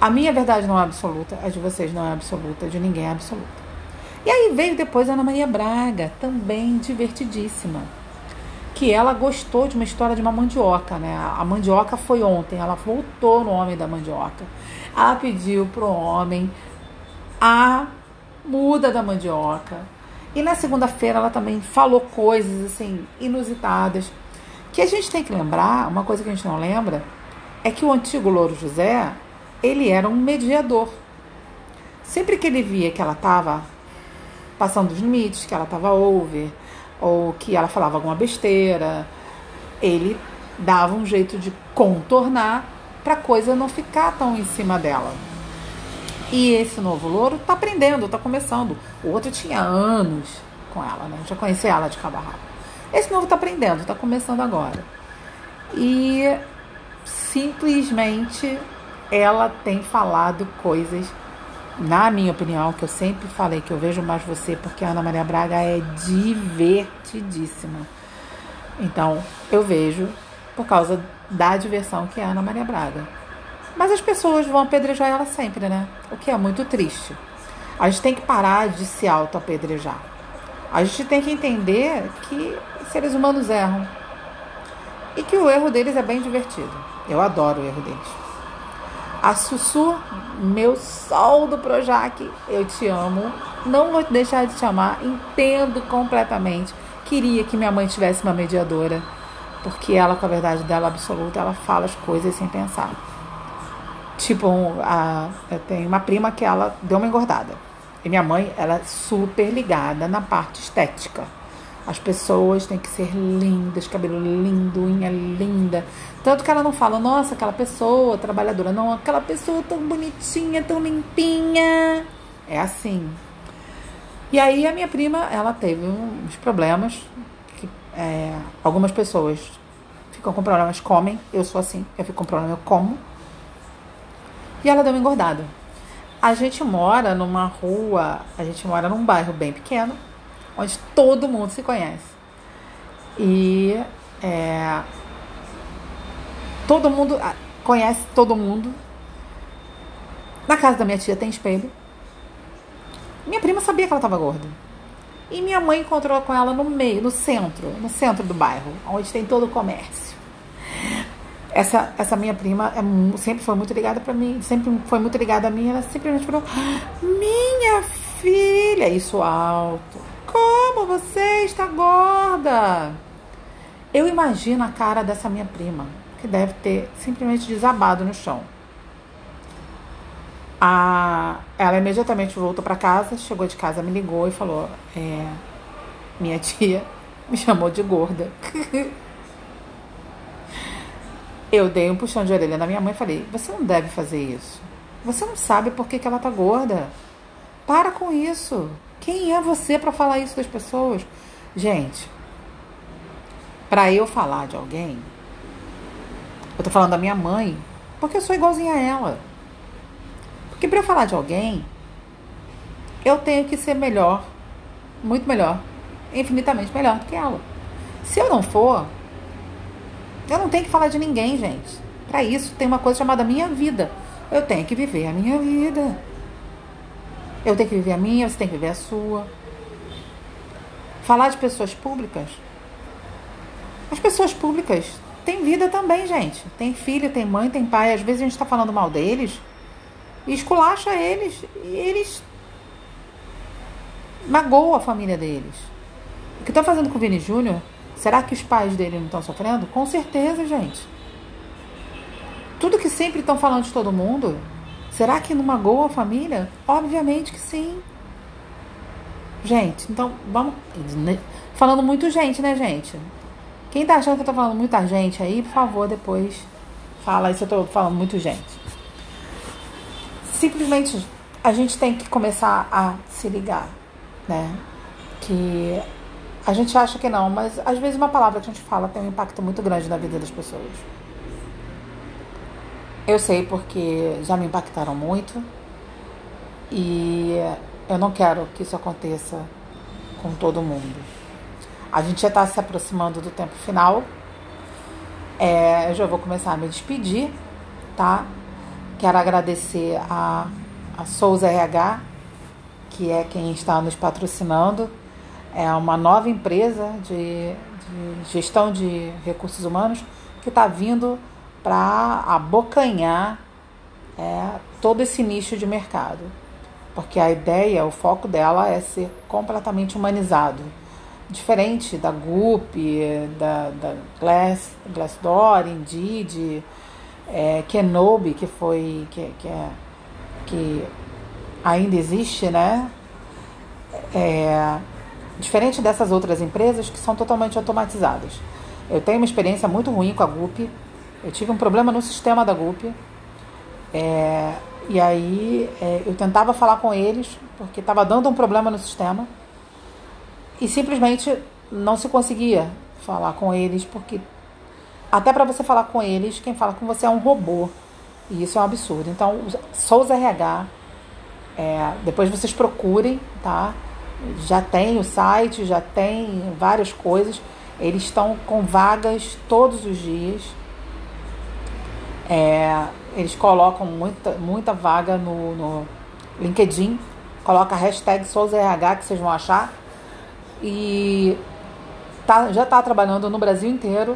A minha verdade não é absoluta, a de vocês não é absoluta, a de ninguém é absoluta. E aí veio depois a Ana Maria Braga, também divertidíssima que ela gostou de uma história de uma mandioca, né? A mandioca foi ontem, ela voltou no homem da mandioca. Ela pediu pro homem a muda da mandioca. E na segunda-feira ela também falou coisas assim inusitadas. Que a gente tem que lembrar, uma coisa que a gente não lembra, é que o antigo Louro José, ele era um mediador. Sempre que ele via que ela estava passando os limites, que ela estava over, ou que ela falava alguma besteira, ele dava um jeito de contornar para a coisa não ficar tão em cima dela. E esse novo louro está aprendendo, está começando. O outro tinha anos com ela, né? já conhecia ela de cabo a rabo. Esse novo está aprendendo, está começando agora. E simplesmente ela tem falado coisas na minha opinião, que eu sempre falei que eu vejo mais você porque a Ana Maria Braga é divertidíssima. Então, eu vejo por causa da diversão que é a Ana Maria Braga. Mas as pessoas vão apedrejar ela sempre, né? O que é muito triste. A gente tem que parar de se auto-apedrejar. A gente tem que entender que seres humanos erram. E que o erro deles é bem divertido. Eu adoro o erro deles. A Sussu, meu sol do Projac, eu te amo. Não vou deixar de te amar. Entendo completamente. Queria que minha mãe tivesse uma mediadora, porque ela, com a verdade dela absoluta, ela fala as coisas sem pensar. Tipo, a, eu tenho uma prima que ela deu uma engordada. E minha mãe, ela é super ligada na parte estética. As pessoas têm que ser lindas, cabelo lindo, unha linda. Tanto que ela não fala, nossa, aquela pessoa trabalhadora. Não, aquela pessoa tão bonitinha, tão limpinha. É assim. E aí a minha prima, ela teve uns problemas. Que, é, algumas pessoas ficam com problemas, comem. Eu sou assim, eu fico com problema, eu como. E ela deu uma engordada. A gente mora numa rua, a gente mora num bairro bem pequeno onde todo mundo se conhece. E é, todo mundo ah, conhece todo mundo. Na casa da minha tia tem espelho. Minha prima sabia que ela estava gorda. E minha mãe encontrou com ela no meio, no centro, no centro do bairro, onde tem todo o comércio. Essa, essa minha prima é, sempre foi muito ligada para mim, sempre foi muito ligada a mim. Ela simplesmente falou: Minha filha, isso alto, como você está gorda? Eu imagino a cara dessa minha prima, que deve ter simplesmente desabado no chão. A, ela imediatamente voltou para casa, chegou de casa, me ligou e falou: é, Minha tia me chamou de gorda. Eu dei um puxão de orelha na minha mãe e falei: Você não deve fazer isso. Você não sabe por que, que ela tá gorda. Para com isso. Quem é você para falar isso das pessoas? Gente, para eu falar de alguém, eu tô falando da minha mãe, porque eu sou igualzinha a ela. Porque para eu falar de alguém, eu tenho que ser melhor, muito melhor, infinitamente melhor do que ela. Se eu não for, eu não tenho que falar de ninguém, gente. Para isso tem uma coisa chamada minha vida. Eu tenho que viver a minha vida. Eu tenho que viver a minha, você tem que viver a sua. Falar de pessoas públicas. As pessoas públicas têm vida também, gente. Tem filho, tem mãe, tem pai. Às vezes a gente está falando mal deles e esculacha eles. E eles magoam a família deles. O que estão fazendo com o Vini Júnior Será que os pais dele não estão sofrendo? Com certeza, gente. Tudo que sempre estão falando de todo mundo, será que não magoa a família? Obviamente que sim. Gente, então vamos. Né, falando muito gente, né, gente? Quem tá achando que eu tô falando muita gente aí, por favor, depois fala se eu tô falando muito gente. Simplesmente a gente tem que começar a se ligar, né? Que a gente acha que não, mas às vezes uma palavra que a gente fala tem um impacto muito grande na vida das pessoas. Eu sei porque já me impactaram muito e eu não quero que isso aconteça com todo mundo. A gente já está se aproximando do tempo final. É, eu já vou começar a me despedir, tá? Quero agradecer a, a Souza RH, que é quem está nos patrocinando é uma nova empresa de, de gestão de recursos humanos que está vindo para abocanhar é, todo esse nicho de mercado. Porque a ideia, o foco dela é ser completamente humanizado. Diferente da Goop, da, da Glass, Glassdoor, Indeed, é, Kenobi, que foi. Que, que, é, que ainda existe, né? É, Diferente dessas outras empresas que são totalmente automatizadas. Eu tenho uma experiência muito ruim com a GUP. Eu tive um problema no sistema da GUP. É, e aí é, eu tentava falar com eles, porque estava dando um problema no sistema. E simplesmente não se conseguia falar com eles, porque até para você falar com eles, quem fala com você é um robô. E isso é um absurdo. Então, Souza RH, é, depois vocês procurem, tá? já tem o site, já tem várias coisas. Eles estão com vagas todos os dias. É, eles colocam muita, muita vaga no, no LinkedIn. Coloca a hashtag SouzaRH que vocês vão achar. E tá, já está trabalhando no Brasil inteiro.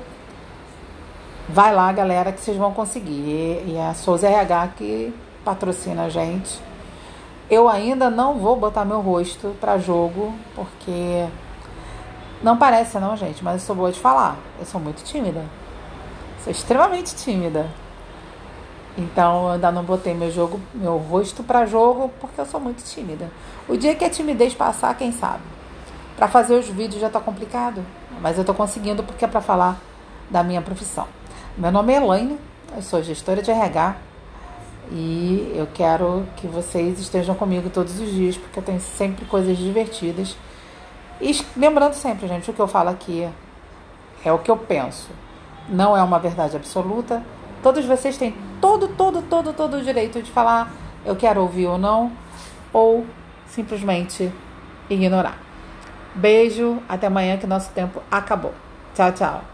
Vai lá, galera, que vocês vão conseguir. E é a Souza RH que patrocina a gente. Eu ainda não vou botar meu rosto para jogo, porque não parece não, gente, mas eu sou boa de falar. Eu sou muito tímida. Sou extremamente tímida. Então eu ainda não botei meu jogo, meu rosto para jogo, porque eu sou muito tímida. O dia que a timidez passar, quem sabe? Para fazer os vídeos já tá complicado, mas eu tô conseguindo porque é para falar da minha profissão. Meu nome é Elaine, eu sou gestora de RH e eu quero que vocês estejam comigo todos os dias, porque eu tenho sempre coisas divertidas. E lembrando sempre, gente, o que eu falo aqui é o que eu penso. Não é uma verdade absoluta. Todos vocês têm todo, todo, todo, todo o direito de falar eu quero ouvir ou não, ou simplesmente ignorar. Beijo, até amanhã que nosso tempo acabou. Tchau, tchau.